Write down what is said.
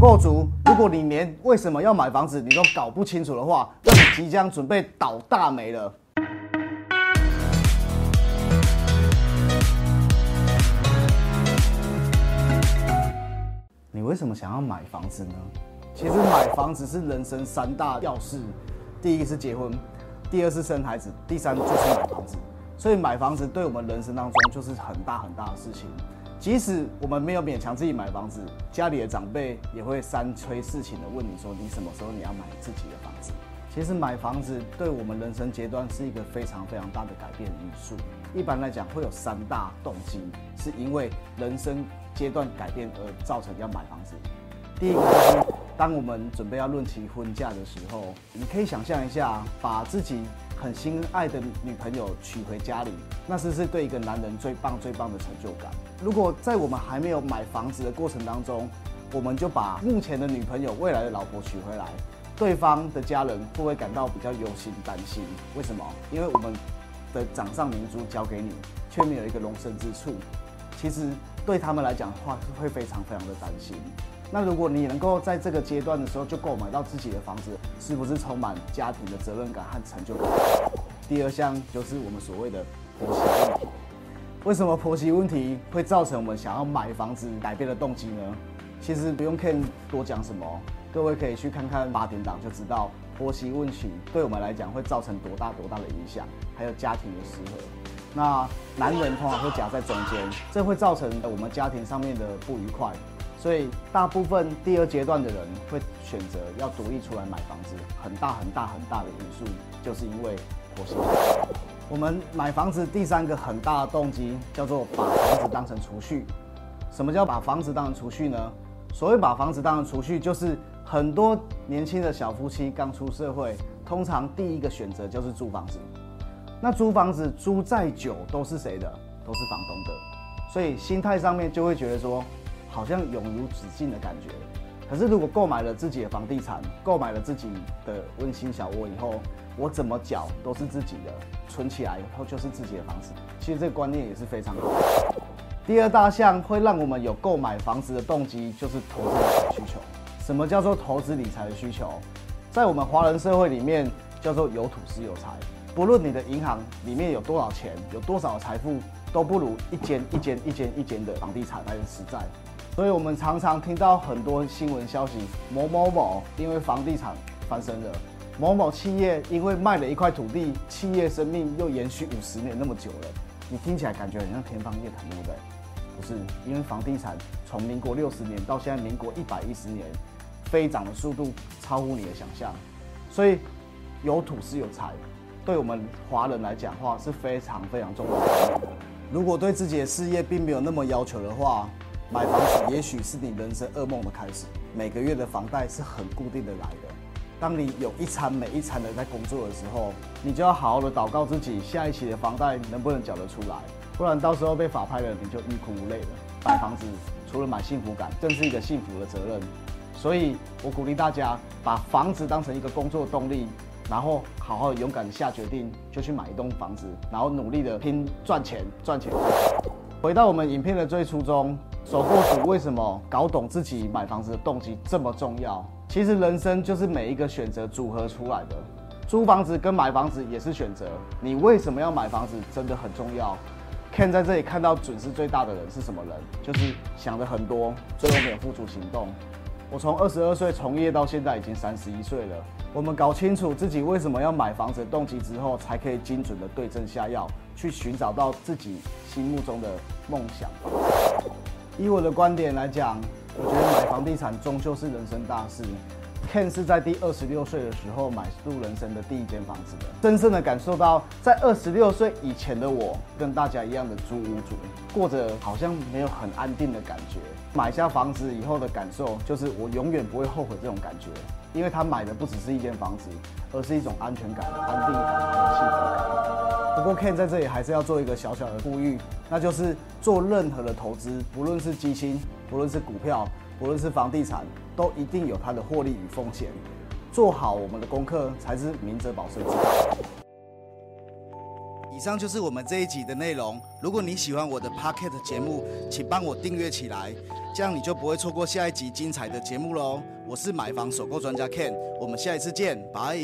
购族，如果你连为什么要买房子你都搞不清楚的话，那你即将准备倒大霉了。你为什么想要买房子呢？其实买房子是人生三大要事，第一个是结婚，第二是生孩子，第三就是买房子。所以买房子对我们人生当中就是很大很大的事情。即使我们没有勉强自己买房子，家里的长辈也会三催四请的问你说你什么时候你要买自己的房子。其实买房子对我们人生阶段是一个非常非常大的改变因素。一般来讲会有三大动机，是因为人生阶段改变而造成要买房子。第一个就是当我们准备要论起婚嫁的时候，你可以想象一下，把自己很心爱的女朋友娶回家里，那是不是对一个男人最棒最棒的成就感？如果在我们还没有买房子的过程当中，我们就把目前的女朋友、未来的老婆娶回来，对方的家人会不会感到比较忧心担心？为什么？因为我们的掌上明珠交给你，却没有一个容身之处，其实对他们来讲的话，会非常非常的担心。那如果你能够在这个阶段的时候就购买到自己的房子，是不是充满家庭的责任感和成就感？第二项就是我们所谓的婆媳问题。为什么婆媳问题会造成我们想要买房子改变的动机呢？其实不用 Ken 多讲什么，各位可以去看看八点档就知道婆媳问题对我们来讲会造成多大多大的影响，还有家庭的失和。那男人通常会夹在中间，这会造成我们家庭上面的不愉快。所以，大部分第二阶段的人会选择要独立出来买房子，很大很大很大的因素，就是因为婆媳。我们买房子第三个很大的动机叫做把房子当成储蓄。什么叫把房子当成储蓄呢？所谓把房子当成储蓄，就是很多年轻的小夫妻刚出社会，通常第一个选择就是租房子。那租房子租再久都是谁的？都是房东的。所以心态上面就会觉得说。好像永无止境的感觉。可是如果购买了自己的房地产，购买了自己的温馨小窝以后，我怎么缴都是自己的，存起来以后就是自己的房子。其实这个观念也是非常好。第二大项会让我们有购买房子的动机，就是投资理财需求。什么叫做投资理财的需求？在我们华人社会里面，叫做有土是有财。不论你的银行里面有多少钱，有多少财富，都不如一间一间一间一间的房地产来的实在。所以，我们常常听到很多新闻消息：某某某因为房地产翻身了；某某企业因为卖了一块土地，企业生命又延续五十年那么久了。你听起来感觉很像天方夜谭，对不对？不是，因为房地产从民国六十年到现在民国一百一十年，飞涨的速度超乎你的想象。所以，有土是有财，对我们华人来讲话是非常非常重要的。如果对自己的事业并没有那么要求的话，买房子也许是你人生噩梦的开始。每个月的房贷是很固定的来的。当你有一餐没一餐的在工作的时候，你就要好好的祷告自己，下一期的房贷能不能缴得出来？不然到时候被法拍了，你就欲哭无泪了。买房子除了买幸福感，更是一个幸福的责任。所以我鼓励大家把房子当成一个工作动力，然后好好勇敢的下决定，就去买一栋房子，然后努力的拼赚钱，赚钱。回到我们影片的最初衷。首购族为什么搞懂自己买房子的动机这么重要？其实人生就是每一个选择组合出来的，租房子跟买房子也是选择。你为什么要买房子真的很重要。Ken 在这里看到损失最大的人是什么人？就是想的很多，最后没有付诸行动。我从二十二岁从业到现在已经三十一岁了。我们搞清楚自己为什么要买房子的动机之后，才可以精准的对症下药，去寻找到自己心目中的梦想。以我的观点来讲，我觉得买房地产终究是人生大事。Ken 是在第二十六岁的时候买入人生的第一间房子的，真正的感受到在二十六岁以前的我，跟大家一样的租屋住，过着好像没有很安定的感觉。买下房子以后的感受，就是我永远不会后悔这种感觉，因为他买的不只是一间房子，而是一种安全感、安定感和幸福感。不过 Ken 在这里还是要做一个小小的呼吁，那就是做任何的投资，不论是基金，不论是股票。不论是房地产，都一定有它的获利与风险。做好我们的功课，才是明哲保身之道。以上就是我们这一集的内容。如果你喜欢我的 Pocket 节目，请帮我订阅起来，这样你就不会错过下一集精彩的节目喽。我是买房首购专家 Ken，我们下一次见，拜。